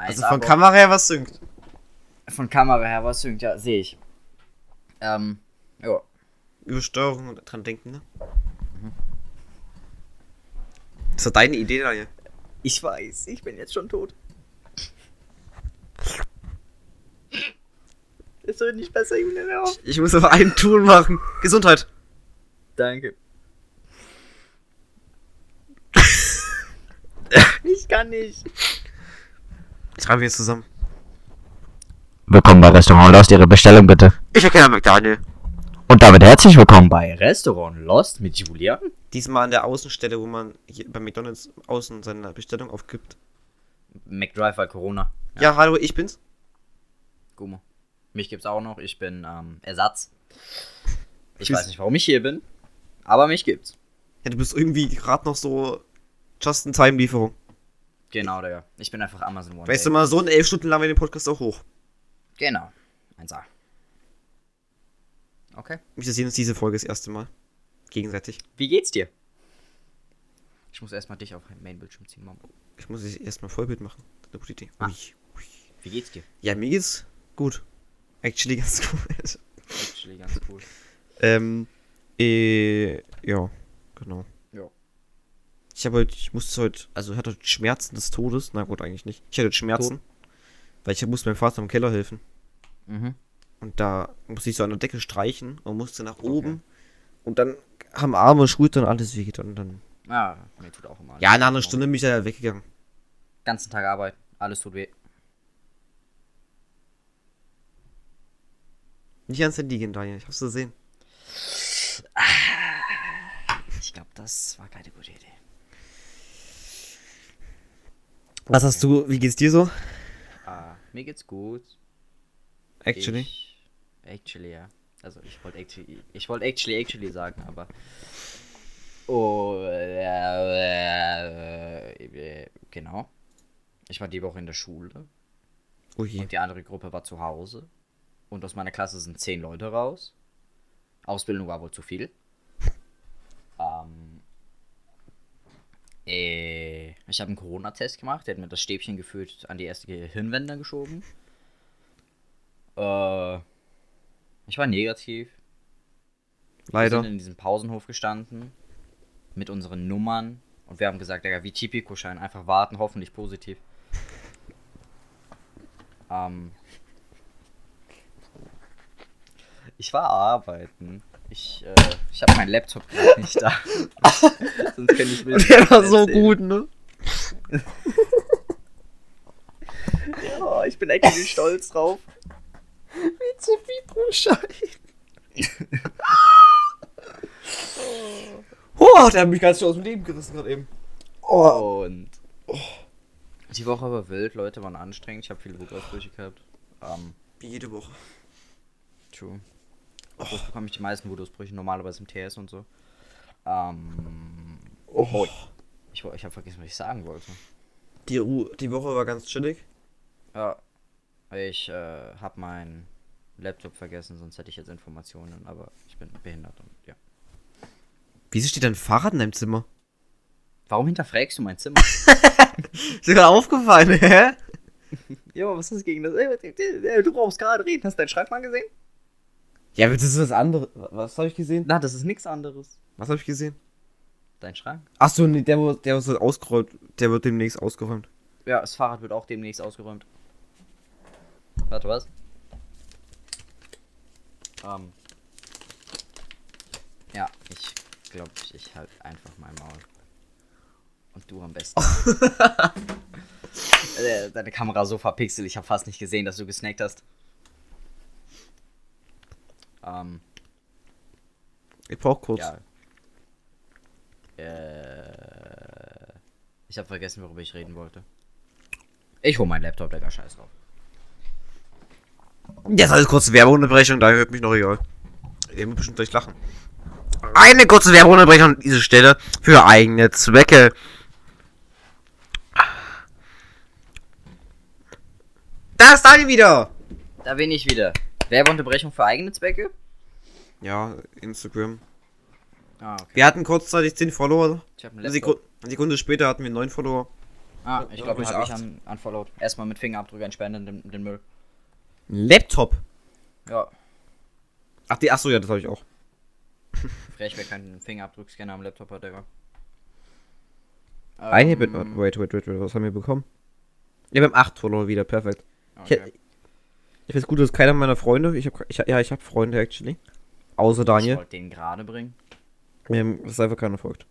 Also 1A von. Kamera her was synkt. Von Kamera her was synkt, ja, sehe ich. Ähm, ja. Übersteuerung und dran denken, ne? Das war deine Idee, Daniel. Ich weiß, ich bin jetzt schon tot. Es wird nicht besser, Julian. hör auf. Ich muss aber einen Tool machen. Gesundheit. Danke. ich kann nicht. Schreiben wir jetzt zusammen. Willkommen bei Restaurant Lost, Ihre Bestellung bitte. Ich erkenne McDaniel. Und damit herzlich willkommen bei. Restaurant Lost mit Julian. Diesmal an der Außenstelle, wo man hier bei McDonalds außen seine Bestellung aufgibt. McDrive war Corona. Ja, hallo, ich bin's. Gummo. Mich gibt's auch noch. Ich bin ähm, Ersatz. Ich Tschüss. weiß nicht, warum ich hier bin, aber mich gibt's. Ja, du bist irgendwie gerade noch so Just-in-Time-Lieferung. Genau, Digga. Ich bin einfach Amazon One. Weißt du mal, so in elf Stunden laden wir den Podcast auch hoch. Genau. 1A. Okay. Wir sehen uns diese Folge das erste Mal. Gegenseitig. Wie geht's dir? Ich muss erstmal dich auf den Main-Bildschirm ziehen, Mom. Ich muss jetzt erstmal Vollbild machen. Das ist eine gute Idee. Ah. Ui, ui. Wie geht's dir? Ja, mir geht's gut. Actually ganz gut. Actually ganz cool. ähm, äh, ja, genau. Ich habe heute, ich musste heute, also ich hatte heute Schmerzen des Todes. Na gut, eigentlich nicht. Ich hatte Schmerzen. Weil ich musste meinem Vater im Keller helfen. Mhm. Und da musste ich so an der Decke streichen und musste nach oben. Und dann haben Arme, Schultern, alles wehgetan. Und dann. Ja, mir tut auch immer. Ja, in einer. Stunde bin ich ja weggegangen. Ganzen Tag arbeiten. Alles tut weh. Nicht ans Handy gehen, Daniel. Ich hab's gesehen. Ich glaube, das war keine gute Idee. Was hast du, wie geht's dir so? Ah, mir geht's gut. Actually. Ich, actually, ja. Also ich wollte actually, ich wollte actually, actually sagen, aber. Oh, äh, äh, genau. Ich war die Woche in der Schule Oh je. und die andere Gruppe war zu Hause. Und aus meiner Klasse sind zehn Leute raus. Ausbildung war wohl zu viel. Ähm, äh, ich habe einen Corona-Test gemacht. Der hat mir das Stäbchen gefühlt an die erste Gehirnwände geschoben. Äh, ich war negativ. Wir Leider. sind in diesem Pausenhof gestanden. Mit unseren Nummern. Und wir haben gesagt, Digga, wie Tipico-Schein. Einfach warten, hoffentlich positiv. Ähm. Ich war arbeiten. Ich, äh, ich habe meinen Laptop gerade nicht da. Sonst könnte ich wild Der war so gut, ne? Ja, ich bin actually stolz drauf. Wie zu Fibroschein. oh, der hat mich ganz schön aus dem Leben gerissen gerade eben. Oh. Und die Woche war wild, Leute waren anstrengend. Ich habe viele Wutausbrüche gehabt. Ähm, Wie jede Woche. true. Das bekomme ich die meisten Wutausbrüche normalerweise im TS und so. Ähm, Oh. Ich, ich habe vergessen, was ich sagen wollte. Die, Ru die Woche war ganz chillig. Ja, ich äh, habe meinen Laptop vergessen, sonst hätte ich jetzt Informationen, aber ich bin behindert und ja. Wieso steht dein Fahrrad in deinem Zimmer? Warum hinterfragst du mein Zimmer? Ist dir gerade aufgefallen, hä? ja, aber was ist gegen das? Ey, Du brauchst gerade reden. Hast du deinen Schrank mal gesehen? Ja, aber das ist was anderes. Was habe ich gesehen? Na, das ist nichts anderes. Was habe ich gesehen? Dein Schrank? Achso, nee, der, der wird ausgeräumt. Der wird demnächst ausgeräumt. Ja, das Fahrrad wird auch demnächst ausgeräumt. Warte, was? Ähm. Ja, ich glaube, ich, ich halt einfach mein Maul. Und du am besten. Äh, Deine Kamera so verpixelt, ich habe fast nicht gesehen, dass du gesnackt hast. Ähm, Ich brauch kurz. ja. Äh, ich habe vergessen, worüber ich reden wollte. Ich hole meinen Laptop, Digga, scheiß drauf. Jetzt alles kurze Werbeunterbrechung, da hört mich noch egal. Ihr müsst bestimmt gleich lachen. Eine kurze Werbeunterbrechung an dieser Stelle für eigene Zwecke. Da ist Daniel wieder! Da bin ich wieder. Werbeunterbrechung für eigene Zwecke? Ja, Instagram. Ah, okay. Wir hatten kurzzeitig 10 Follower. Ich habe Eine. Sekunde, Sekunde später hatten wir 9 Follower. Ah, ich glaube, ich ich habe ich acht. un unfollowed. Erstmal mit Fingerabdrück entspenden den, den Müll. Laptop. Ja, Ach, die, ach so, ja, das habe ich auch. frech, wer keinen Fingerabdruckscanner am Laptop hat, Digga. Ein Ähm, Hit, wait, wait, wait, wait, was haben wir bekommen? Wir haben 8 Follower wieder, perfekt. Ich, Okay. ich finde es gut, dass keiner meiner Freunde, ich habe, ich, ja, ich habe Freunde, actually. Außer Ich Daniel. wollte den gerade bringen. Ähm, das ist einfach keiner folgt.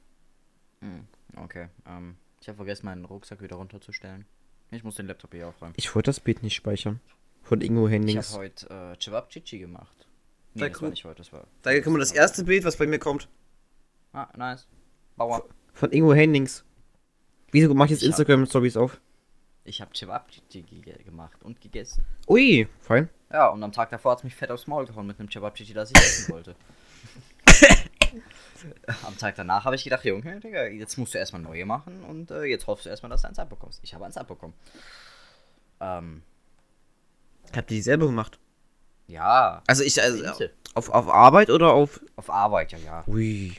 Hm, okay. Ähm, ich habe vergessen, meinen Rucksack wieder runterzustellen. Ich muss den Laptop hier aufräumen. Ich wollte das Bild nicht speichern. Von Ingo Ich Hendings. habe heute äh, Cevapcici gemacht. Nee, Sehr das war nicht heute, das war. Da kommt das erste Bild, was bei mir kommt. Ah, nice. Bauer. Von Ingo Hendings. Wieso mach ich jetzt Ich Instagram-Stories auf? Ich habe ge gemacht und gegessen. Ui, fein. Ja, und am Tag davor hat es mich fett aufs Maul gehauen mit einem Cevapcici, das ich essen wollte. am Tag danach habe ich gedacht, Junge, Digga, jetzt musst du erstmal neue machen und äh, jetzt hoffst du erstmal, dass du eins abbekommst. Ich habe eins abbekommen. Ähm, Habt ihr die selber gemacht? ja. Also ich, also, auf, auf Arbeit oder auf. Auf Arbeit, ja, ja. Ui.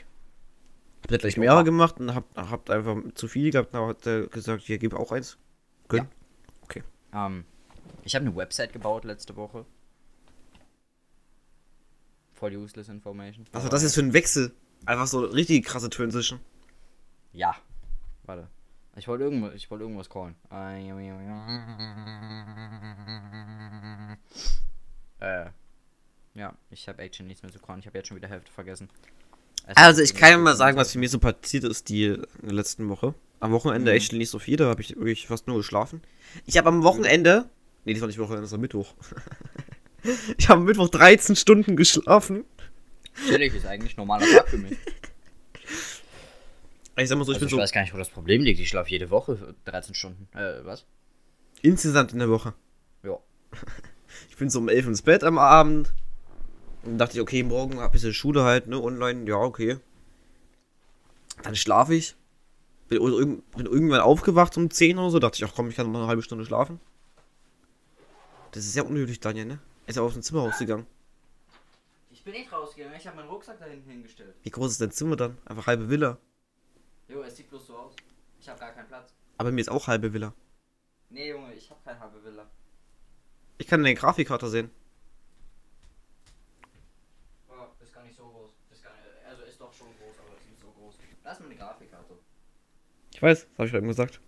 Habt ihr gleich Ja. mehrere gemacht und habt, habt einfach zu viel gehabt und hat er gesagt, hier, gib auch eins. Gönn. Ähm, ich habe eine Website gebaut letzte Woche. Voll useless information. Also Aber- das ist für ein Wechsel. Einfach so richtig krasse Transition. Ja. Warte. Ich wollte irgendwas, ich wollte irgendwas callen. Äh. Ja, ich habe actually nichts mehr zu callen. Ich habe jetzt schon wieder Hälfte vergessen. Es Also ich kann ja mal sagen, was für mir so passiert ist die in der letzten Woche. Am Wochenende Mhm. echt nicht so viel, da habe ich wirklich fast nur geschlafen. Ich habe am Wochenende, nee, das war nicht Wochenende, das war Mittwoch. ich habe am Mittwoch 13 Stunden geschlafen. Chillig ist eigentlich normaler Tag für mich. Ich sag mal so, ich Also bin ich so weiß gar nicht, wo das Problem liegt. Ich schlafe jede Woche 13 Stunden. Äh, was? insgesamt in der Woche. Ja. Ich bin so um 11 ins Bett am Abend. Und dachte ich, okay, morgen ein bisschen Schule halt, ne, online, ja, okay. Dann schlafe ich. Bin, bin irgendwann aufgewacht um 10 oder so, dachte ich, ach komm, ich kann noch eine halbe Stunde schlafen. Das ist ja unnötig, Daniel, ne? Er ist ja aus dem Zimmer rausgegangen. Ich bin nicht rausgegangen, ich habe meinen Rucksack da hinten hingestellt. Wie groß ist dein Zimmer dann? Einfach halbe Villa. Jo, es sieht bloß so aus. Ich habe gar keinen Platz. Aber mir ist auch halbe Villa. Nee, Junge, ich habe keine halbe Villa. Ich kann deine Grafikkarte sehen. Oh, ist gar nicht so groß. Ist gar nicht, also ist doch schon groß, aber ist nicht so groß. Lass mal eine Grafikkarte. Ich weiß, das habe ich eben gesagt.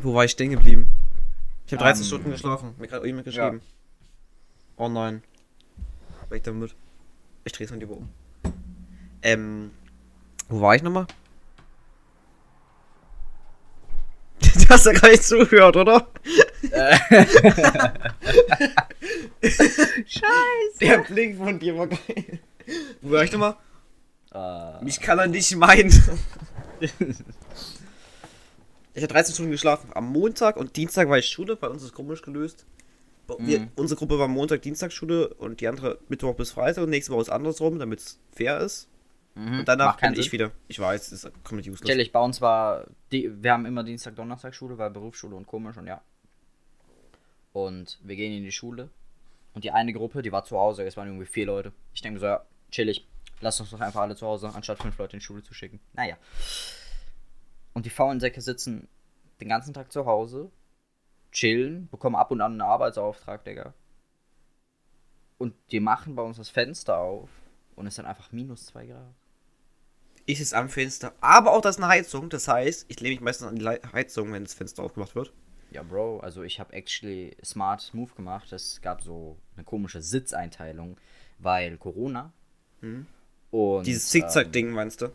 Wo war ich stehen geblieben? Ich habe 13 Ähm, Stunden geschlafen. Mir gerade jemand geschrieben. Oh nein. Weg damit. Ich dreh's mal lieber um. Ähm. Wo war ich nochmal? Du hast ja gar nicht zugehört, oder? Scheiße. Der Blick von dir war geil. Wo war ich nochmal? Äh, Mich kann er nicht meinen. ich habe 13 Stunden geschlafen. Am Montag und Dienstag war ich Schule, bei uns ist es komisch gelöst. Wir, Mhm. unsere Gruppe war Montag, Dienstag Schule und die andere Mittwoch bis Freitag und nächste Woche ist andersrum, damit es fair ist. mhm, Und danach bin ich Sinn. wieder. Ich weiß, das ist komplett useless. Chillig, bei uns war, die, wir haben immer Dienstag, Donnerstag Schule, weil Berufsschule und komisch und ja. Und wir gehen in die Schule und die eine Gruppe, die war zu Hause, es waren irgendwie vier Leute. Ich denke so, ja, chillig, lass uns doch einfach alle zu Hause, anstatt fünf Leute in die Schule zu schicken. Naja. Und die faulen Säcke sitzen den ganzen Tag zu Hause, chillen, bekommen ab und an einen Arbeitsauftrag, Digga. Und die machen bei uns das Fenster auf und es sind einfach minus zwei Grad. Ich sitze am Fenster, aber auch das ist eine Heizung. Das heißt, ich lehne mich meistens an die Heizung, wenn das Fenster aufgemacht wird. Ja, Bro, also ich habe actually smart Move gemacht. Es gab so eine komische Sitzeinteilung, weil Corona. Mhm. Und Dieses ähm, Zickzack-Ding, meinst du?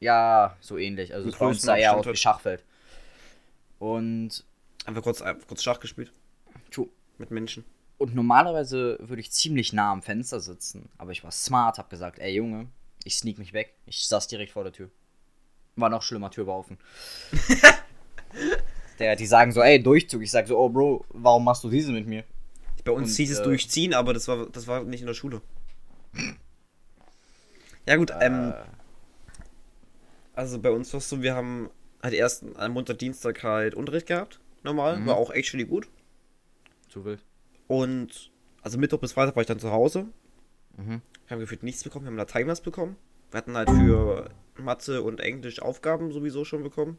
ja, so ähnlich. Also es Abstand wie halt. Schachfeld. Und, Einfach kurz, einfach kurz Schach gespielt. True. Mit Menschen. und normalerweise würde ich ziemlich nah am Fenster sitzen. Aber ich war smart, hab gesagt, ey Junge, ich sneak mich weg. Ich saß direkt vor der Tür. War noch schlimmer, Tür war offen. Der, die sagen so, ey, Durchzug. Ich sag so, oh Bro, warum machst du diese mit mir? Bei uns Und, hieß es äh, durchziehen, aber das war, das war nicht in der Schule. Ja gut, ähm, Äh, also bei uns war es so, wir haben halt erst am Montag, Dienstag halt Unterricht gehabt. Normal, Mhm. war auch actually gut. zu wild. Und also Mittwoch bis Freitag war ich dann zu Hause. Mhm. Wir haben gefühlt nichts bekommen, wir haben Latein was bekommen. Wir hatten halt für Mathe und Englisch Aufgaben sowieso schon bekommen.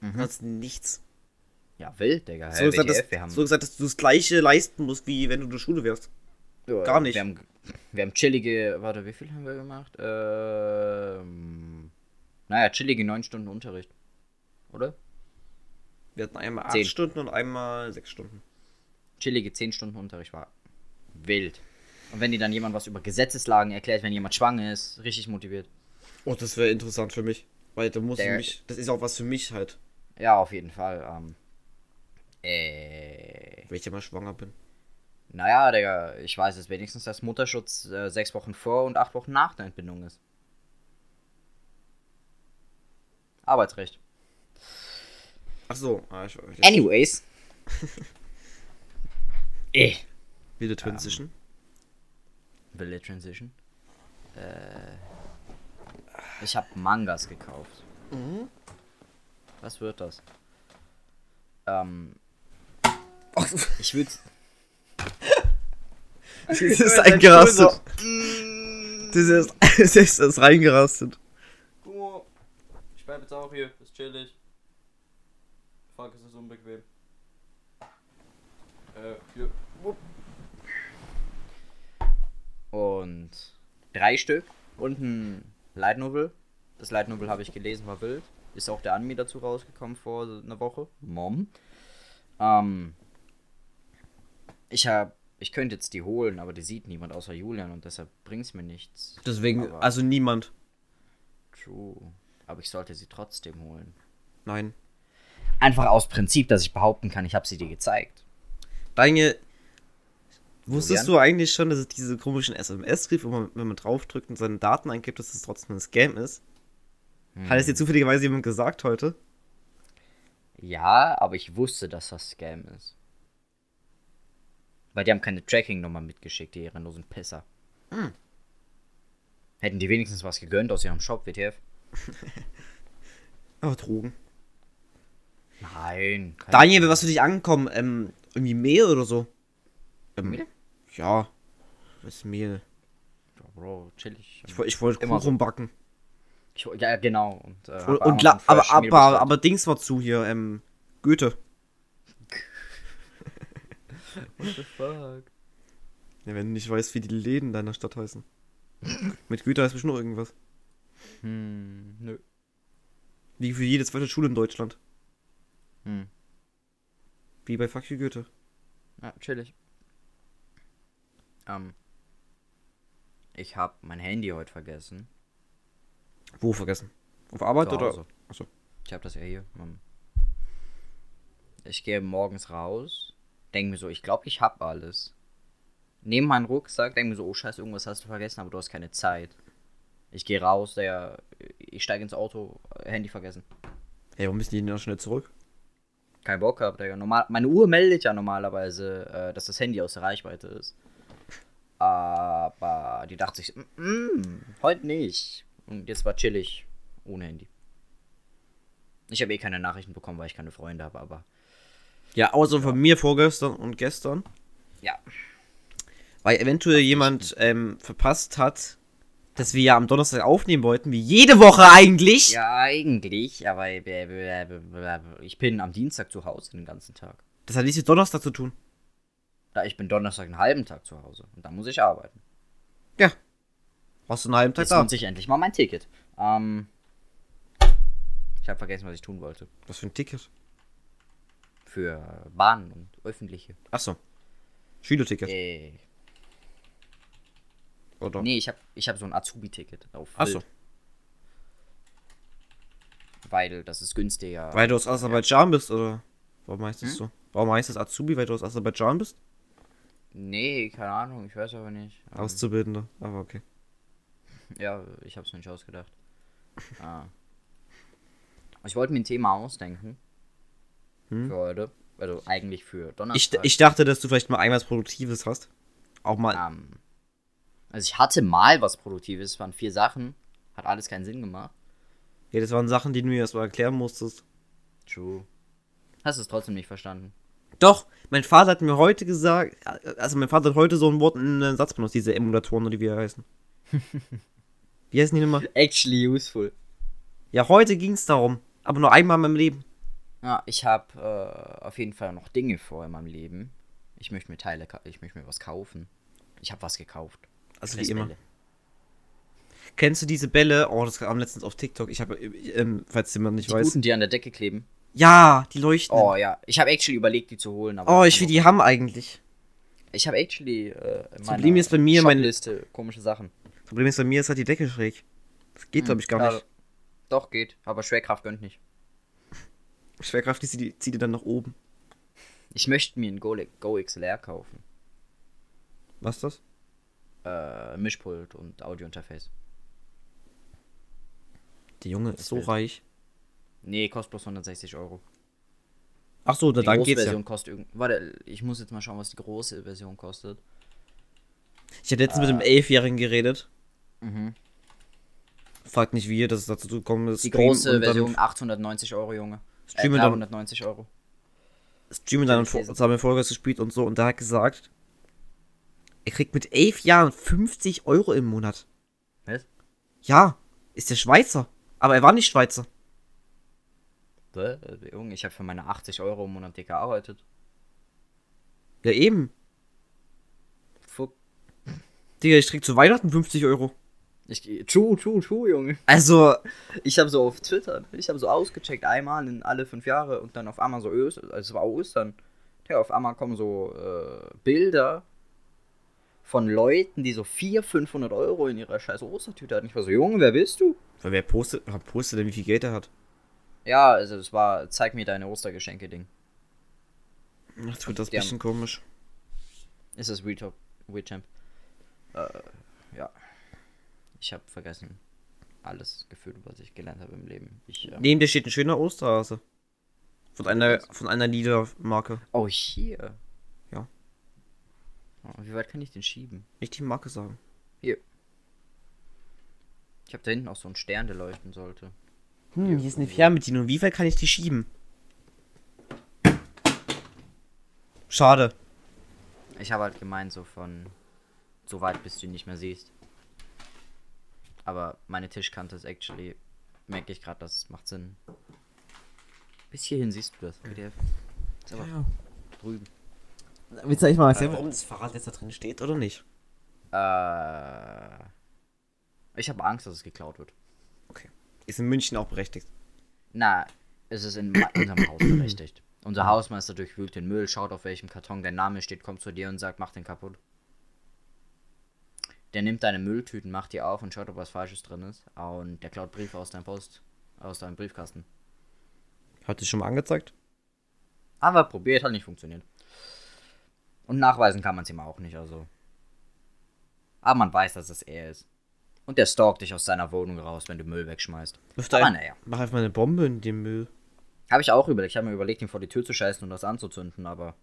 Ansonsten nichts. Ja, wild, Digga. So gesagt, WTF, dass, haben, so gesagt, dass du das gleiche leisten musst, wie wenn du in der Schule wärst. Ja, gar nicht. Wir haben, wir haben chillige, warte, wie viel haben wir gemacht? Ähm, naja, chillige 9 Stunden Unterricht. Oder? Wir hatten einmal Zehn. 8 Stunden und einmal 6 Stunden. Chillige 10 Stunden Unterricht war wild. Und wenn dir dann jemand was über Gesetzeslagen erklärt, wenn jemand schwanger ist, richtig motiviert. Oh, das wäre interessant für mich. Weil da muss Der- mich. Das ist auch was für mich halt, Ja, auf jeden Fall. Ähm, äh, wenn ich mal schwanger bin. naja, Digga, ich weiß es wenigstens, dass Mutterschutz äh, sechs Wochen vor und acht Wochen nach der Entbindung ist. Arbeitsrecht. Ach so, ah, ich, ich, Anyways. eh. Wieder Transition. Will Transition. Äh, ich habe Mangas gekauft. Was wird das? Ähm, ich würde. Das ist eingerastet. Das ist, das ist reingerastet. Guck mal, ich bleib jetzt auch hier, ist chillig. Fuck, es ist unbequem. Äh, hier. Und drei Stück und ein Light Novel. Das Light Novel habe ich gelesen, war wild. Ist auch der Anime dazu rausgekommen vor einer Woche. Mom. Ähm, ich habe, ich könnte jetzt die holen, aber die sieht niemand außer Julian und deshalb bringt's mir nichts. Deswegen, Aber- also niemand. True. Aber ich sollte sie trotzdem holen. Nein. Einfach aus Prinzip, dass ich behaupten kann, ich habe sie dir gezeigt. Deine. Wusstest du eigentlich schon, dass es diese komischen SMS gibt, wo man, wenn man draufdrückt und seine Daten eingibt, dass es trotzdem ein Scam ist? Hat es dir zufälligerweise jemand gesagt heute? Ja, aber ich wusste, dass das Scam ist. Weil die haben keine Tracking-Nummer mitgeschickt, die ehrenlosen Pisser. Hätten die wenigstens was gegönnt aus ihrem Shop, WTF? Aber Drogen. Nein. Daniel, was für dich ankommen? Ähm, irgendwie Mehl oder so? Ähm, Mehl? Ja. Was ist Mehl? Ja, Bro, chillig. Ich, ich wollte Kuchen backen. Ich, ja, genau. Und, äh, Und, und aber, aber, bestellt. aber Dings war zu hier, ähm, Goethe. What the fuck? Ja, wenn du nicht weißt, wie die Läden deiner Stadt heißen. Mit Goethe heißt bestimmt noch irgendwas. Hm, nö. Wie für jede zweite Schule in Deutschland. Hm. Wie bei Fuck you Goethe. Ja, chillig. Ähm. Ich hab mein Handy heute vergessen. Wo vergessen? Auf Arbeit Zu oder? Achso. Ich habe das ja hier. Ich gehe morgens raus, denke mir so, ich glaube, ich habe alles. Nehme meinen Rucksack, denke mir so, oh scheiße, irgendwas hast du vergessen, aber du hast keine Zeit. Ich gehe raus, der, ich steige ins Auto, Handy vergessen. Hey, warum müssen die denn noch schnell zurück? Kein Bock Digga. Normal, meine Uhr meldet ja normalerweise, äh, dass das Handy aus der Reichweite ist. Aber die dachte sich, mm, mm, heute nicht. Und jetzt war chillig ohne Handy. Ich habe eh keine Nachrichten bekommen, weil ich keine Freunde habe, aber Ja, außer von mir vorgestern und gestern. ja. Weil eventuell jemand ähm, verpasst hat, dass wir ja am Donnerstag aufnehmen wollten, wie jede Woche eigentlich. Ja, eigentlich, aber ich bin am Dienstag zu Hause den ganzen Tag. Das hat nichts mit Donnerstag zu tun. Da ich bin Donnerstag einen halben Tag zu Hause und dann muss ich arbeiten. Ja. Warst du einen halben Tag Jetzt da? lohnt sich endlich mal mein Ticket. Ähm, ich habe vergessen, was ich tun wollte. Was für ein Ticket? Für Bahnen und öffentliche. Achso. Schülerticket. Äh, Oder? nee, ich habe ich hab so ein Azubi-Ticket auf Achso. Weil das ist günstiger. Weil du aus Aserbaidschan bist, oder? Warum heißt Hm? das so? Warum heißt das Azubi, weil du aus Aserbaidschan bist? Nee, keine Ahnung, ich weiß aber nicht. Ähm, Auszubildender. Aber okay. Ja, ich habe es mir nicht ausgedacht. ah. Ich wollte mir ein Thema ausdenken. Hm? Für heute. Also eigentlich für Ich, Donnerstag. ich dachte, dass du vielleicht mal irgendwas Produktives hast. Auch mal. ähm, also ich hatte mal was Produktives, es waren vier Sachen. Hat alles keinen Sinn gemacht. Ja, das waren Sachen, die du mir erst mal erklären musstest. True. Hast es trotzdem nicht verstanden. Doch, mein Vater hat mir heute gesagt, also mein Vater hat heute so ein Wort in einen Satz benutzt, diese Emulatoren oder wie er heißen. wie heißen die nochmal? Actually useful. Ja, heute ging es darum. Aber nur einmal in meinem Leben. Ja, ich habe äh, auf jeden Fall noch Dinge vor in meinem Leben. Ich möchte mir Teile, ich möchte mir was kaufen. Ich habe was gekauft. Also wie immer. Kennst du diese Bälle? Oh, das kam letztens auf TikTok. Ich habe, ähm, falls jemand nicht Die weiß. guten, die an der Decke kleben. Ja, die leuchten. Oh ja, ich habe actually überlegt, die zu holen. Aber Oh, ich will die haben eigentlich. Ich habe actually äh, Problem ist bei mir, meine- Liste komische Sachen. Problem ist, bei mir ist halt die Decke schräg. Das geht, glaube ich, gar Ja, nicht. Doch, geht. Aber Schwerkraft gönnt nicht. Schwerkraft, die zieht, zieht die dann nach oben. Ich möchte mir einen Go, Go XLR kaufen. Was ist das? Äh, Mischpult und Audiointerface. Der Junge ist so reich. Nee, kostet bloß 160 Euro. Ach so, da Die dann große geht's ja. Version kostet irgend... Warte, ich muss jetzt mal schauen, was die große Version kostet. Ich habe letztens mit einem Elfjährigen geredet. Mhm. Fragt nicht wie, dass es dazu gekommen ist. Die Stream große dann Version 890 Euro, Junge. Äh, Streamen dann- 390 Euro. Streamen dann Käse. zusammen Vollgas gespielt und so. Und da hat gesagt, er kriegt mit elf Jahren 50 Euro im Monat. Was? Ja, ist der Schweizer. Aber er war nicht Schweizer. Äh, Junge, ich habe für meine 80 Euro im Monat gearbeitet. Ja, eben. Fuck. Digga, ich krieg zu Weihnachten 50 Euro. Ich, true, true, true, Junge. Also, Ich habe so auf Twitter, ich habe so ausgecheckt, einmal in alle fünf Jahre und dann auf einmal so Öst, also es war Ostern. Ja, auf einmal kommen so äh, Bilder von Leuten, die so 400, 500 Euro in ihrer scheiß Ostertüte hatten. Ich war so, Junge, wer bist du? wer postet, postet denn, wie viel Geld er hat? Ja, also es war, zeig mir deine Ostergeschenke-Ding. Ach, tut das haben- bisschen komisch. Ist es WeTop, WeChamp? Äh, ja. Ich habe vergessen alles gefühlt, was ich gelernt habe im Leben. Ich, ähm, Neben dir steht ein schöner Osterhase. Von einer, von einer Liedermarke. Oh, hier. Ja. Oh, wie weit kann ich den schieben? Nicht die Marke sagen. Hier. Ich habe da hinten auch so einen Stern, der leuchten sollte. Hm, hier ist eine Fernbedienung. Wie weit kann ich die schieben? Schade. Ich habe halt gemeint, so von so weit, bis du ihn nicht mehr siehst. Aber meine Tischkante ist actually, merke ich gerade, das macht Sinn. Bis hierhin siehst du das. PDF. Ist aber drüben. Willst du eigentlich mal erzählen, warum das Fahrrad jetzt da drin steht oder nicht? Äh, ich habe Angst, dass es geklaut wird. Okay. Ist in München auch berechtigt. Na, es ist in unserem Haus berechtigt. Unser Hausmeister durchwühlt den Müll, schaut auf welchem Karton dein Name steht, kommt zu dir und sagt, mach den kaputt. Der nimmt deine Mülltüten, macht die auf und schaut, ob was Falsches drin ist. Und der klaut Briefe aus deinem Post, aus deinem Briefkasten. Hat das schon mal angezeigt? Aber probiert, hat nicht funktioniert. Und nachweisen kann man es ihm auch nicht, also. Aber man weiß, dass es er ist. Und der stalkt dich aus seiner Wohnung raus, wenn du Müll wegschmeißt. Aber ein- naja. Mach einfach eine Bombe in den Müll. Habe ich auch überlegt. Ich habe mir überlegt, ihn vor die Tür zu scheißen und das anzuzünden, aber.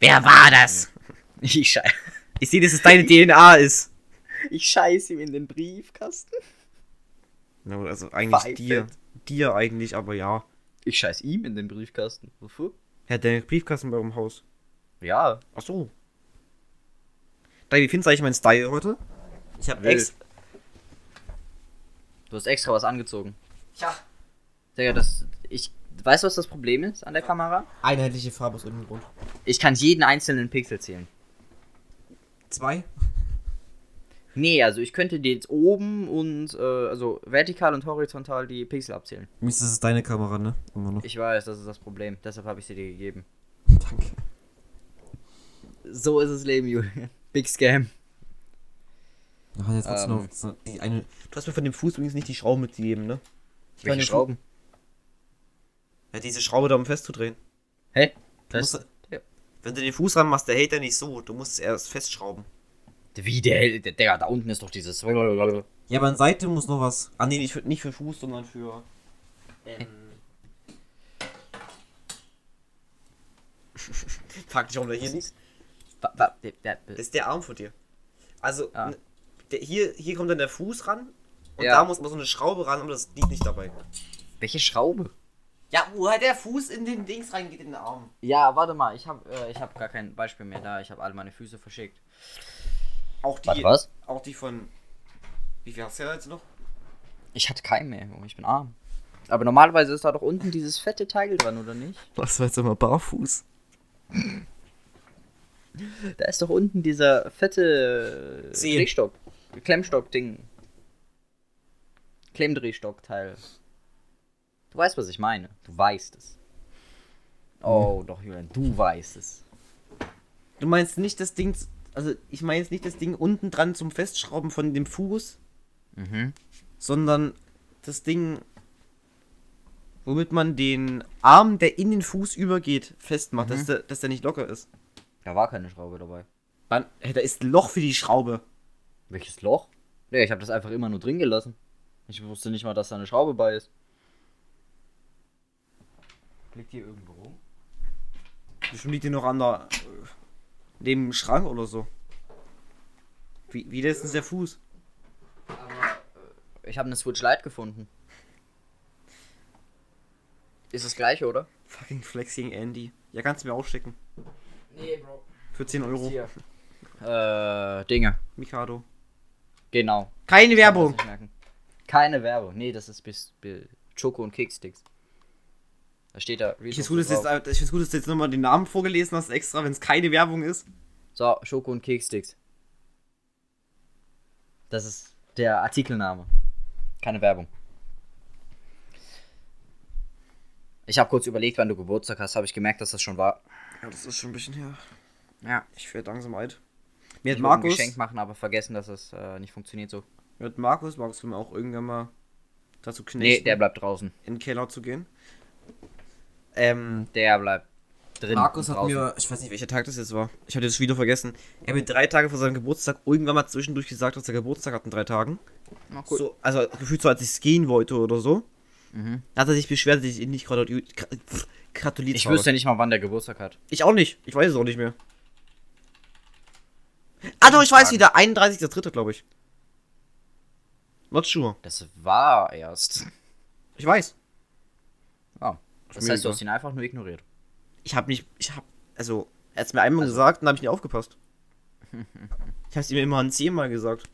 Wer war das? Ich scheiße. Ich sehe, dass es deine DNA ist. Ich scheiße ihm in den Briefkasten. Na, also eigentlich Pfeife. dir. Dir eigentlich, aber ja. Ich scheiß ihm in den Briefkasten. Wofür? Er hat deinen Briefkasten bei eurem Haus. Ja. Ach so. Dai, wie findest du eigentlich meinen Style heute? Ich habe Wild. ex. Du hast extra was angezogen. Ja. Digga, das. Ich. Weißt du, was das Problem ist an der Kamera? Einheitliche Farbe aus irgendeinem Grund. Ich kann jeden einzelnen Pixel zählen. Zwei? Nee, also ich könnte dir jetzt oben und, äh, also vertikal und horizontal die Pixel abzählen. Mist, das ist deine Kamera, ne? Immer noch. Ich weiß, das ist das Problem. Deshalb habe ich sie dir gegeben. So ist das Leben, Julian. Big Scam. Hat jetzt trotzdem Ähm. noch die eine. Du hast mir von dem Fuß übrigens nicht die Schrauben mitgegeben, ne? Ich Welche Schrauben? Ja, diese Schraube da um festzudrehen. Hä? Du Das, musst, ja. wenn du den Fuß ranmachst, der hält er nicht so. Du musst es erst festschrauben. Wie der, Hel- der, Digga, da unten ist doch dieses. Ja, aber an Seite muss noch was. Ah, nee, nicht für, nicht für Fuß, sondern für. Ähm. Frag dich, warum der hier liegt. Das ist der Arm von dir. Also, Ah. der, hier, hier kommt dann der Fuß ran. Und Ja. da muss man so eine Schraube ran, aber das liegt nicht dabei. Welche Schraube? Ja, wo halt der Fuß in den Dings reingeht, in den Arm. Ja, warte mal, ich habe äh, ich hab gar kein Beispiel mehr da. Ich habe alle meine Füße verschickt. Auch die. Warte, was? Auch die von. Wie viel hast du ja jetzt noch? Ich hatte keinen mehr, ich bin arm. Aber normalerweise ist da doch unten dieses fette Teil dran, oder nicht? Was war jetzt immer barfuß? Da ist doch unten dieser fette. Drehstock. Klemmstock-Ding. Klemmdrehstock-Teil. Du weißt, was ich meine. Du weißt es. Oh, doch, Julian, du weißt es. Du meinst nicht das Ding, also ich meine jetzt nicht das Ding unten dran zum Festschrauben von dem Fuß, Mhm. sondern das Ding, womit man den Arm, der in den Fuß übergeht, festmacht, dass, der, dass der nicht locker ist. Da war keine Schraube dabei. Dann, hey, da ist ein Loch für die Schraube. Welches Loch? Nee, ich habe das einfach immer nur drin gelassen. Ich wusste nicht mal, dass da eine Schraube bei ist. Liegt hier irgendwo rum? Bestimmt liegt die noch an der, äh, neben dem Schrank oder so. Wie, wie das ist der Fuß? Ich habe eine Switch Lite gefunden. Ist das gleiche, oder? Fucking Flexing Andy. Ja, kannst du mir auch schicken. Nee, Bro. Für 10 Euro. Hier. Äh, Dinge. Mikado. Genau. Keine Werbung. Keine Werbung. Nee, das ist bis, bis Choco und Kekssticks. Da steht da. Ich finde gut, dass du jetzt, du jetzt nochmal den Namen vorgelesen hast, extra, wenn es keine Werbung ist. So, Schoko und Kekssticks. Das ist der Artikelname. Keine Werbung. Ich habe kurz überlegt, wann du Geburtstag hast, habe ich gemerkt, dass das schon war. Ja, das ist schon ein bisschen her. Ja. Ich werde langsam alt. Mir hat Ich wollte ein Markus, Geschenk machen, aber vergessen, dass es äh, nicht funktioniert so. mir hat Markus, Markus will mir auch irgendwann mal dazu Nee, knechten, der bleibt draußen. in den Keller zu gehen. Ähm, Der bleibt drin. Markus hat mir, ich weiß nicht, welcher Tag das jetzt war. Ich hatte das wieder vergessen. Er hat mir drei Tage vor seinem Geburtstag irgendwann mal zwischendurch gesagt, dass er Geburtstag hat in drei Tagen. Na, cool. So, also gefühlt so, als ich es gehen wollte oder so. Mhm. Da hat er sich beschwert, dass ich ihn nicht gratuliert, gratuliert Ich habe. wüsste nicht mal, wann der Geburtstag hat. Ich auch nicht. Ich weiß es auch nicht mehr. Ah doch, ich weiß wieder. 31.3. glaube ich. Not sure. Das war erst. Ich weiß. Oh. Das heißt, du hast ihn einfach nur ignoriert. Ich habe nicht, ich habe, also, er hat mir einmal gesagt, dann habe ich nicht aufgepasst. ich habe es ihm immer ein zehnmal gesagt.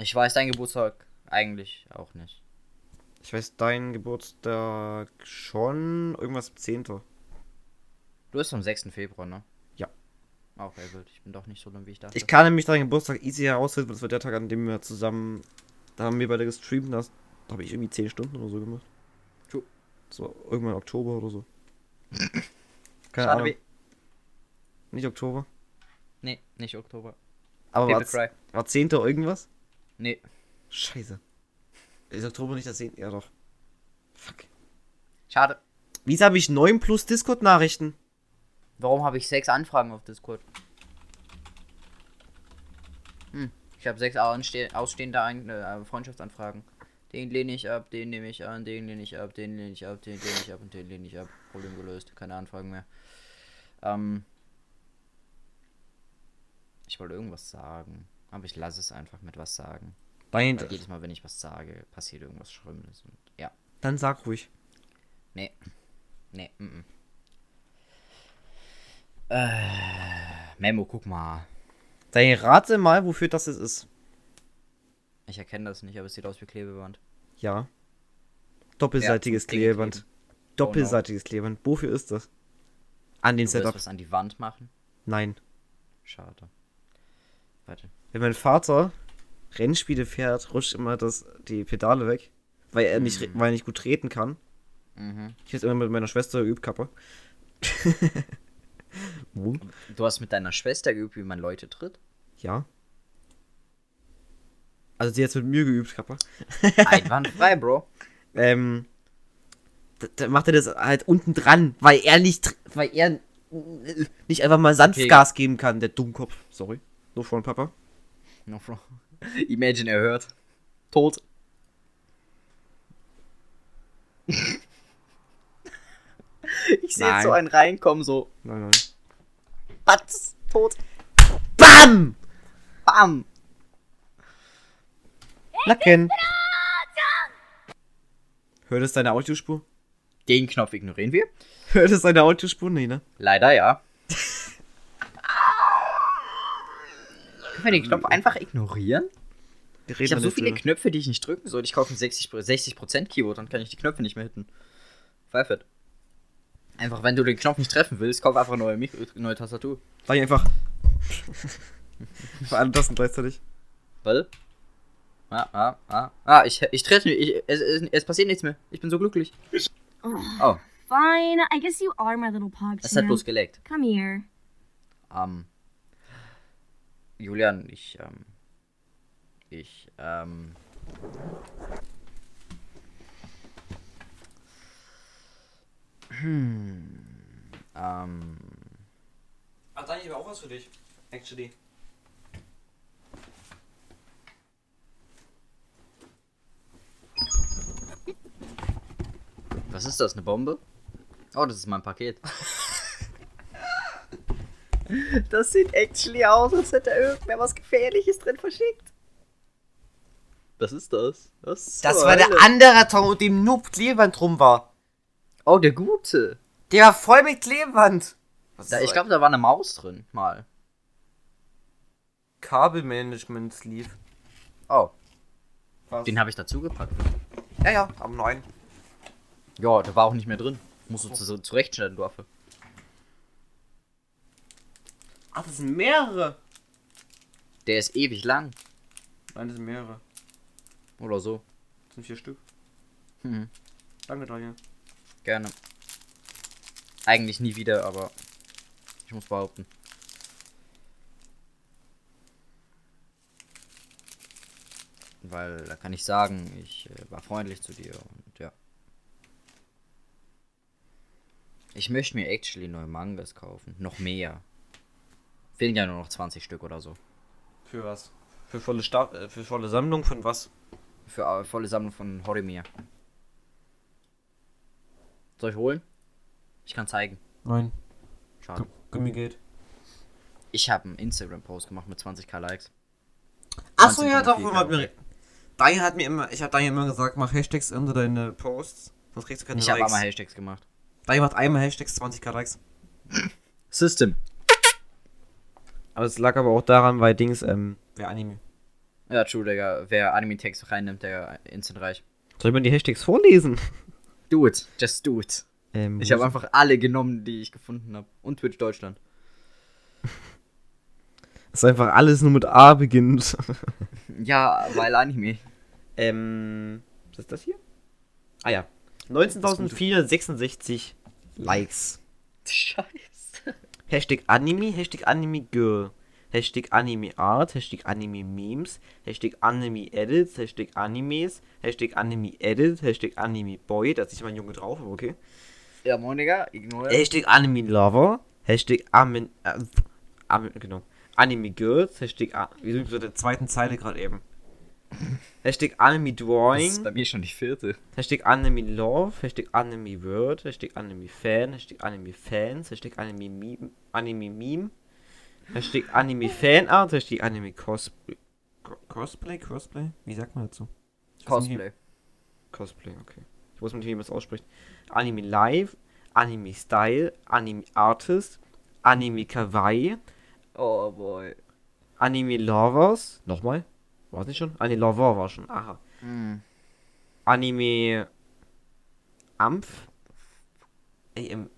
Ich weiß deinen Geburtstag eigentlich auch nicht. Ich weiß deinen Geburtstag schon, irgendwas am 10. Du bist am 6. Februar, ne? Ja. Auch okay, wild. Ich bin doch nicht so dumm, wie ich dachte. Ich kann nämlich deinen Geburtstag easy herausfinden, weil das war der Tag, an dem wir zusammen, da haben wir beide gestreamt, da habe ich irgendwie 10 Stunden oder so gemacht. True. So, irgendwann Oktober oder so. Keine Schade Ahnung. wie. Nicht Oktober. Nee, nicht Oktober. Aber Paper war, war 10. irgendwas? Nee. Scheiße. Ist Oktober nicht das 10. Ja doch. Fuck. Schade. Wieso habe ich 9 plus Discord-Nachrichten? Warum habe ich sechs Anfragen auf Discord? Hm. Ich habe sechs anste- ausstehende Ein äh, Freundschaftsanfragen. Den lehne ich ab, den nehme ich an, den lehne ich ab, den lehne ich ab, den lehne ich ab und den lehne ich ab. Problem gelöst. Keine Anfragen mehr. Ähm. Ich wollte irgendwas sagen. Aber ich lasse es einfach mit was sagen. Nein, Weil jedes Mal, wenn ich was sage, passiert irgendwas Schlimmes. Und ja. dann sag ruhig. Nee. Nee, mm, mm. Äh, Memo, guck mal. Dann rate mal, wofür das jetzt ist. Ich erkenne das nicht, aber es sieht aus wie Klebeband. Ja. Doppelseitiges Ja, Klebeband. Doppelseitiges Klebeband. Wofür ist das? An den Du willst Setup. was an die Wand machen? Nein. Schade. Warte. Wenn mein Vater Rennspiele fährt, rutscht immer das, die Pedale weg. Weil er nicht, re- weil er nicht gut treten kann. Mhm. Ich jetzt immer mit meiner Schwester geübt, Kappa. Wo? Du hast mit deiner Schwester geübt, wie man Leute tritt? Ja. Also sie hat mit mir geübt, Kappa. Einwandfrei, Bro. Ähm, da, da macht er das halt unten dran, weil er nicht, weil er nicht einfach mal Sanftgas geben kann, der Dummkopf. Sorry. Nur von Papa. No, Bro. Imagine, er hört. Tot. ich sehe Nein. so einen reinkommen, so. Nein, nein. Batz, tot. BAM! Bam. Nacken. Hört es deine Audiospur? Den Knopf ignorieren wir. Hört es deine Audiospur? Nee, ne? Leider ja. Können wir den Knopf einfach ignorieren? Ich habe so viele. Knöpfe, die ich nicht drücken soll. Ich kaufe ein 60%, 60 Keyboard, dann kann ich die Knöpfe nicht mehr hitten. Pfeifert. Einfach, wenn du den Knopf nicht treffen willst, kauf einfach eine neue, Mikro neue Tastatur. Sag ich einfach. Für alle Tasten gleichzeitig. Weil? Ah, ah, ah. Ah, ich, ich treffe mich. Ich, es, es, es passiert nichts mehr. Ich bin so glücklich. Oh, Fine, I guess you are my little pug. es hat bloß geleckt. Come here. Ähm. Julian, ich, ähm. Ich, ähm. Hm. Ähm. Hat eigentlich auch was für dich. Actually. Was ist das? Eine Bombe? Oh, das ist mein Paket. das sieht actually aus, als hätte irgendwer was Gefährliches drin verschickt. Was ist das? Was Das zur war der andere Tom, mit dem Noob Klebeband drum war. Oh, der gute. Der war voll mit Klebeband. Was Da, ich glaube, da war eine Maus drin, mal. Kabelmanagement Sleeve. Oh, Was? den habe ich dazu gepackt. ja, ja, am neuen. Ja, der war auch nicht mehr drin. Musst du zu, zurechtschneiden, du Affe. Ach, das sind mehrere. Der ist ewig lang. Nein, das sind mehrere. Oder so. Das sind vier Stück. Mhm. Danke, Daniel. Gerne. Eigentlich nie wieder, aber ich muss behaupten. Weil da kann ich sagen, ich äh, war freundlich zu dir und ja. Ich möchte mir actually neue Mangas kaufen. Noch mehr. Fehlen ja nur noch 20 Stück oder so. Für was? Für volle, Sta äh, für volle Sammlung von was? Für äh, volle Sammlung von Horimiya. Soll ich holen? Ich kann zeigen. Nein. Schade. Gummi geht. Ich habe einen Instagram-Post gemacht mit 20k Likes. Achso, ja, 19,4K. doch. Hat mir, Daniel hat mir immer, ich habe Daniel immer gesagt, mach Hashtags unter deine Posts. Sonst kriegst du keine Ich habe Likes. einmal Hashtags gemacht. Daniel macht einmal Hashtags 20k Likes. System. Aber es lag aber auch daran, weil Dings, ähm, wer Anime. Ja, true, Digga. Wer Anime-Text reinnimmt, der instant reich. Soll ich mal die Hashtags vorlesen? Do it. Just do it. Ähm, Ich habe einfach alle genommen, die ich gefunden habe. Und Twitch Deutschland. Das ist einfach alles nur mit A beginnt. Ja, weil Anime. ähm, was ist das hier? Ah ja. 19.466 Likes. Scheiße. Hashtag Anime, Hashtag Anime Girl, Hashtag Anime Art, Hashtag Anime Memes, Hashtag Anime Edits, Hashtag Animes, Hashtag Anime Edit, Hashtag Anime Boy, da ist nicht mal ein Junge drauf, aber okay. Ja, moin, Digga. Ignore. Hashtag Anime Lover, Hashtag Amen, äh, Amen, genau. Anime Girls, Hashtag, A- wir sind bei der zweiten Zeile gerade eben. Hashtag Anime Das Drawing, ist bei mir schon die vierte. Hashtag Anime Love, Hashtag Anime Word, Hashtag Anime Fan, Hashtag Anime Fans, Hashtag Anime Meme, Anime Meme, Hashtag Anime Fanart, Hashtag Anime Cosplay. Co- Cosplay? Cosplay? Wie sagt man dazu? Cosplay. Cosplay, okay. Ich wusste nicht, wie man es ausspricht. Anime Live, Anime Style, Anime Artist, Anime Kawaii, Oh boy. Anime Lovers. Nochmal? War es nicht schon? Anime Lover war schon. Aha. Hm. Anime Ampf AMV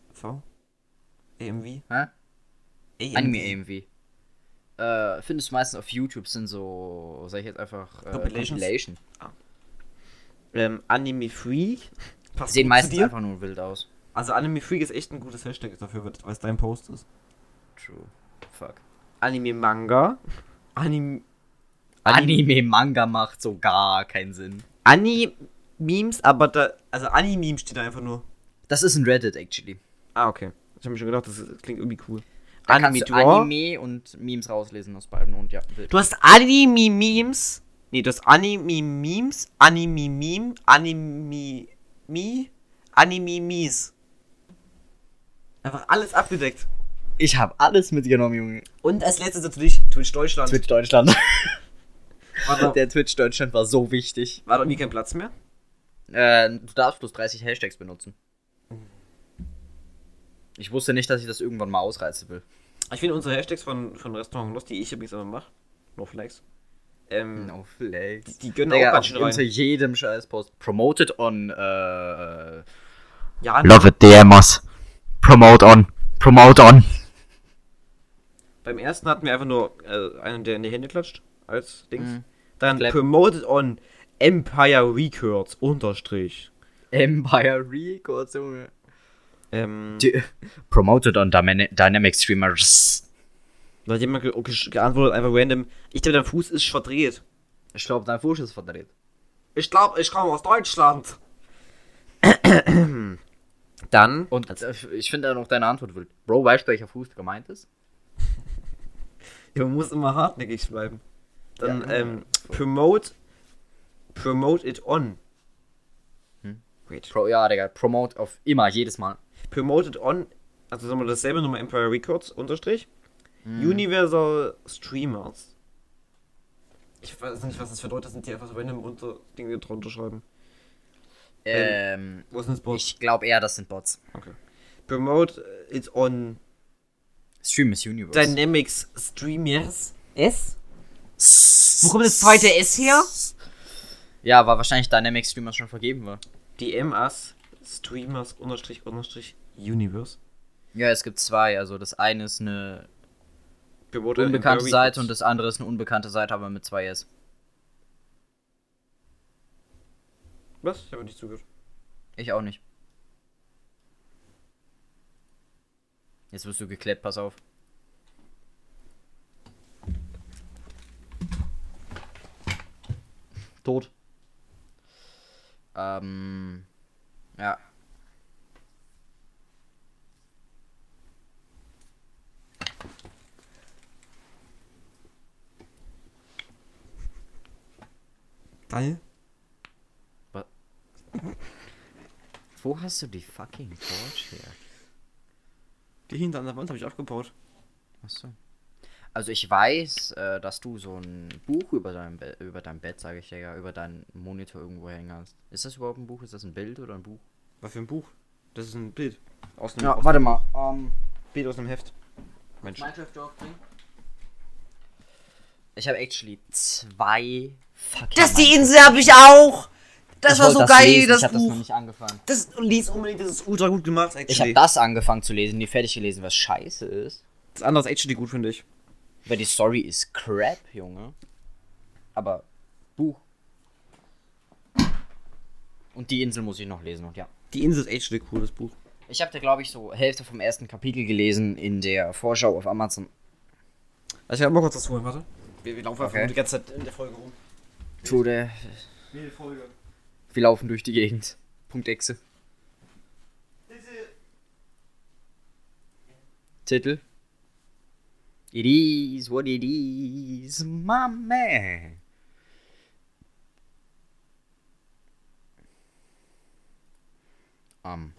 AMV Hä? AMV. Anime AMV. Äh, findest du meistens auf YouTube sind so, sag ich jetzt einfach, äh? Compilation. ähm, Anime Freak Passt Sehen meistens einfach nur wild aus. Also Anime Freak ist echt ein gutes Hashtag dafür, weil es dein Post ist. True. Fuck. Anime Manga Anime Anime-Manga macht so gar keinen Sinn. Anime Memes, aber da also Anime Memes steht da einfach nur. Das ist ein Reddit, actually. Ah, okay. Ich habe mir schon gedacht, das ist- klingt irgendwie cool. Da Anime kannst du. Anime und Memes rauslesen aus beiden und ja, wild. Du hast Anime Memes. Nee, du hast Anime Memes, Anime Meme, Anime Me, Anime Mies. Einfach alles abgedeckt. Ich habe alles mitgenommen, Junge. Und als letztes natürlich Twitch Deutschland. Twitch Deutschland. Der Twitch Deutschland war so wichtig. war da nie kein Platz mehr? Äh, du darfst bloß 30 Hashtags benutzen. Ich wusste nicht, dass ich das irgendwann mal ausreizen will. Ich finde unsere Hashtags von, von Restaurant Lost, die ich übrigens immer mache, no flex, Ähm, No flex. die gönnen Digga, auch ganz schön unter rein. jedem Scheißpost. Promoted on, äh, Ja, Love it, DM us. Promote on. Promote on. beim ersten hatten wir einfach nur äh, einen, der in die Hände klatscht, als Dings. Mhm. Dann Clap. promoted on Empire Records, Unterstrich. Empire Records, Junge. Ähm, Die- Promoted on Dyna- Dynamic Streamers. da hat jemand ge ge geantwortet, einfach random. Ich glaube, dein Fuß ist verdreht. Ich glaube, dein Fuß ist verdreht. Ich glaube, ich komme aus Deutschland. Dann, Und äh, ich finde ja noch deine Antwort wild. Bro, weißt du, welcher Fuß gemeint ist? Ja, man muss immer hartnäckig bleiben. Dann, Ja. ähm, promote, promote it on. Hm? Wait. Pro, ja, Digga, promote auf immer, jedes Mal. Promote it on, also sagen wir dasselbe, nochmal Empire Records, Unterstrich. Hm. Universal Streamers. Ich weiß nicht, was das bedeutet, das sind die einfach so random unter Dinge drunter schreiben. Ähm, denn das Boss? ich glaube eher, das sind Bots. Okay. Promote it on Stream is Universe. Dynamics Streamers. S? Wo kommt das zweite S her? ja, war wahrscheinlich Dynamic Streamers schon vergeben war. DM us Streamers unterstrich unterstrich Universe. Ja, es gibt zwei. Also das eine ist eine Promote unbekannte Seite und das andere ist eine unbekannte Seite, aber mit zwei S. Was? Ich habe nicht zugehört. Ich auch nicht. Jetzt wirst du gekleppt, pass auf. Tot. Ähm. Ja. Daniel? Wo hast du die fucking Torch her? Die hinter an der Wand habe ich aufgebaut. Achso. Also ich weiß, äh, dass du so ein Buch über dein, Be über dein Bett, sage ich ja, über deinen Monitor irgendwo hängen hast. Ist das überhaupt ein Buch? Ist das ein Bild oder ein Buch? Was für ein Buch? Das ist ein Bild. Aus einem, Ja, aus warte mal. Ähm, Bild aus einem Heft. Mensch. Minecraft. Ich habe actually zwei fucking. Das die Insel habe ich auch! Das Ich war so geil, lesen, das ich hab das noch Buch. nicht angefangen. Das lies unbedingt, das ist ultra gut gemacht, actually. Ich habe das angefangen zu lesen, nie fertig gelesen, was scheiße ist. Das andere ist actually gut, finde ich. Weil die Story ist crap, Junge. Aber Buch. Und die Insel muss ich noch lesen und ja. Die Insel ist actually cool, das Buch. Ich habe da, glaube ich, so Hälfte vom ersten Kapitel gelesen in der Vorschau auf Amazon. Also ich habe mal kurz was holen, warte. Wir, wir laufen einfach Okay. nur die ganze Zeit in der Folge rum. True, der. Jede Folge. Wir laufen durch die Gegend. Punkt Exe. Titel. It is what it is, my man. Ähm,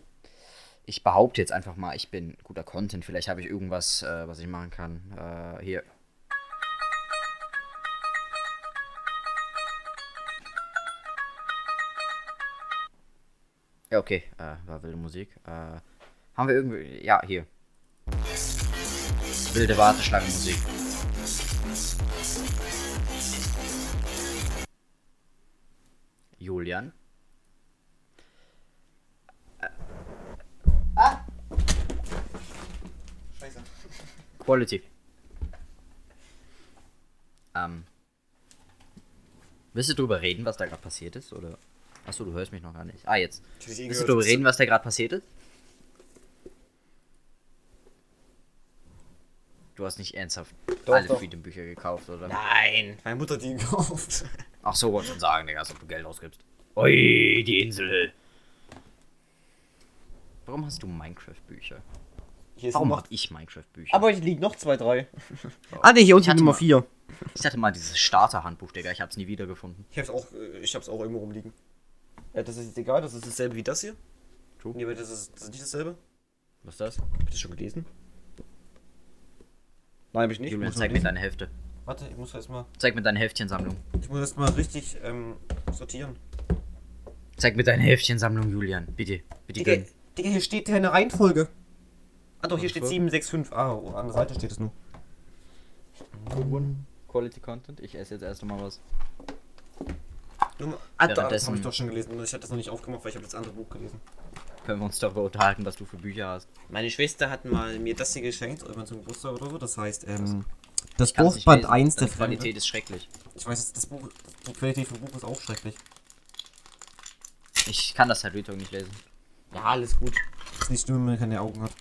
ich behaupte jetzt einfach mal, ich bin guter Content. Vielleicht habe ich irgendwas, äh, was ich machen kann. Äh, hier. Ja, okay. Äh, war wilde Musik. Äh, haben wir irgendwie. Ja, hier. Wilde Warteschlangenmusik. Julian. Scheiße. Quality. Ähm. Willst du drüber reden, was da gerade passiert ist? Oder. Achso, du hörst mich noch gar nicht. Ah, jetzt. Willst du drüber reden, was da gerade passiert ist? Du hast nicht ernsthaft Doch, alle doch. Freedom-Bücher gekauft, oder? Nein. Meine Mutter hat die gekauft. Ach so, wollte schon sagen, Digga, als ob du Geld ausgibst. Ui, die Insel. Warum hast du Minecraft-Bücher? Hier ist Warum noch. ich Minecraft-Bücher? Aber hier liegen noch zwei, drei. ah ne, hier unten hatte Nummer mal- vier. Ich hatte mal dieses Starter-Handbuch, Digga, ich hab's nie wiedergefunden. Ich hab's auch, äh, ich hab's auch irgendwo rumliegen. Ja, das ist jetzt egal, das ist dasselbe wie das hier. True. Nee, aber das ist, das ist nicht dasselbe. Was ist das? Hab ich das schon gelesen? Nein, hab ich nicht. Julian, zeig mir deine Hälfte. Warte, ich muss erstmal. Zeig mir deine Heftchensammlung. Ich muss erstmal richtig ähm, sortieren. Zeig mir deine Heftchensammlung, Julian. Bitte. Bitte Digga, gönn. Digga, hier steht keine Reihenfolge. Ah doch, hier steht für? 765. Ah, oh, an der Seite steht es nur. Quality Content. Ich esse jetzt erst mal was. Nummer, ah, da, das habe ich doch schon gelesen. Ich hatte das noch nicht aufgemacht, weil ich habe das andere Buch gelesen. Können wir uns darüber unterhalten, was du für Bücher hast. Meine Schwester hat mal mir das hier geschenkt, irgendwann zum Geburtstag oder so. Das heißt, ähm, das Kann's Buch Band lesen. 1 der Die Fremde. Qualität ist schrecklich. Ich weiß, das Buch, die Qualität vom Buch ist auch schrecklich. Ich kann das halt nicht lesen. Ja, alles gut. Ist nicht schlimm, wenn man keine Augen hat. Ist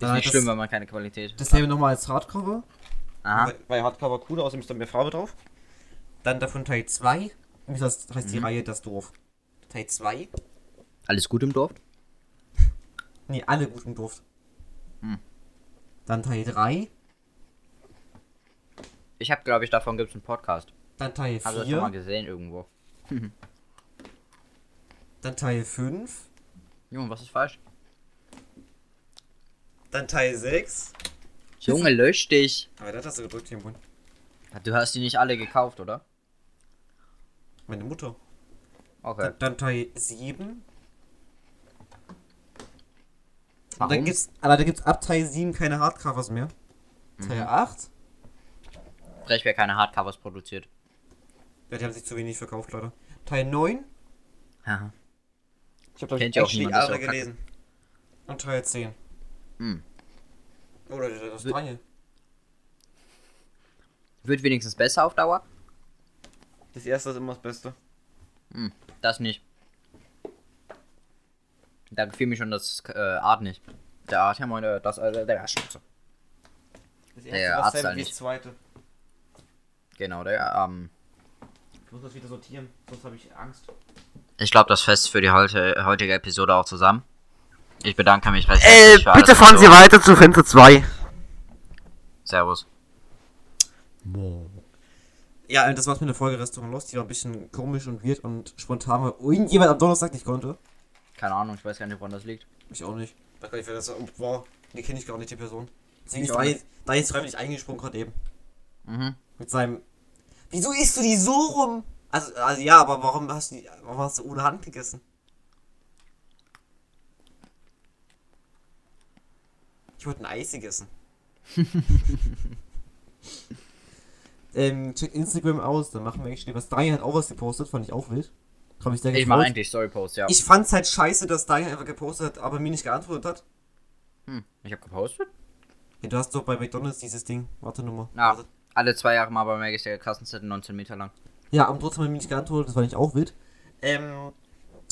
Dann nicht das- schlimm, wenn man keine Qualität hat. Dasselbe nochmal als Hardcover. Aha. Weil, Hardcover cooler, außerdem ist da mehr Farbe drauf. Dann davon Teil 2. Das heißt, heißt die Reihe Das Dorf. Teil 2. Alles gut im Dorf? Nee, alle gut im Dorf. Hm. Dann Teil 3. Ich habe, glaube ich, davon gibt es einen Podcast. Dann Teil Habe das schon mal 4. gesehen irgendwo. Dann Teil 5. Junge, was ist falsch? Dann Teil 6. Junge, lösch dich. Aber das hast du gedrückt hier im Mund. Du hast die nicht alle gekauft, oder? Meine Mutter. Okay. Dann, dann Teil 7. Und Warum? dann gibt's, aber da gibt's ab Teil 7 keine Hardcovers mehr. Teil Mhm. 8. Vielleicht wer keine Hardcovers produziert. Ja, die haben sich zu wenig verkauft, Leute. Teil 9. Haha. Ich habe auch niemand, das ist ja auch kacke. gelesen. Und Teil 10. Hm. Oder das 3. Wird wenigstens besser auf Dauer? Das erste ist immer das Beste. Hm, das nicht. Da gefiel mir schon das äh, Art nicht. Der Art, ja, meine, das, äh, der Schnauze. Das erste Der war Arzt dasselbe halt wie wie das das zweite. Genau, der, ähm. Ich muss das wieder sortieren, sonst habe ich Angst. Ich glaube, das Fest für die heute, heutige Episode auch zusammen. Ich bedanke mich recht Äh, herzlich für alles, was du- weiter zu Fenster 2. Servus. Ja, das war's mit der Folge Restaurant Lost. Die war ein bisschen komisch und weird und spontan, weil irgendjemand am Donnerstag nicht konnte. Keine Ahnung, ich weiß gar nicht, woran das liegt. Ich auch nicht. Da kann ich, wer das war. Die kenne ich gar nicht, die Person. Deswegen Ich ist da jetzt, da jetzt freiwillig eingesprungen gerade eben. Mhm. Mit seinem. Wieso isst du die so rum? Also, also ja, aber warum hast du die, warum hast du ohne Hand gegessen? Ich wollte ein Eis gegessen. ähm, check Instagram aus, dann machen wir eigentlich was. Daniel hat auch was gepostet, fand ich auch wild. Hab ich sehr Ich mache gefreut. eigentlich Story-Posts, ja. Ich fand's halt scheiße, dass Daniel einfach gepostet hat, aber mir nicht geantwortet hat. hm, ich habe gepostet? Ja, du hast doch bei McDonalds dieses Ding. Warte nur mal. Ja. Warte. Alle zwei Jahre mal bei Maggis der Kassenzettel 19 Meter lang. Ja, aber trotzdem hat mir nicht geantwortet, das fand ich auch wild. Ähm,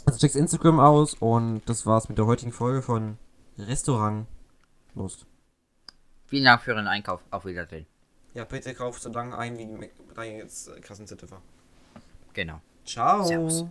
also checkst Instagram aus und das war's mit der heutigen Folge von Restaurant Lust. Vielen Dank für Ihren Einkauf. Auf Wiedersehen. Ja, bitte kauft so lange ein, wie Daniel jetzt äh, Kassenzettel war. Genau. Ciao. Servus.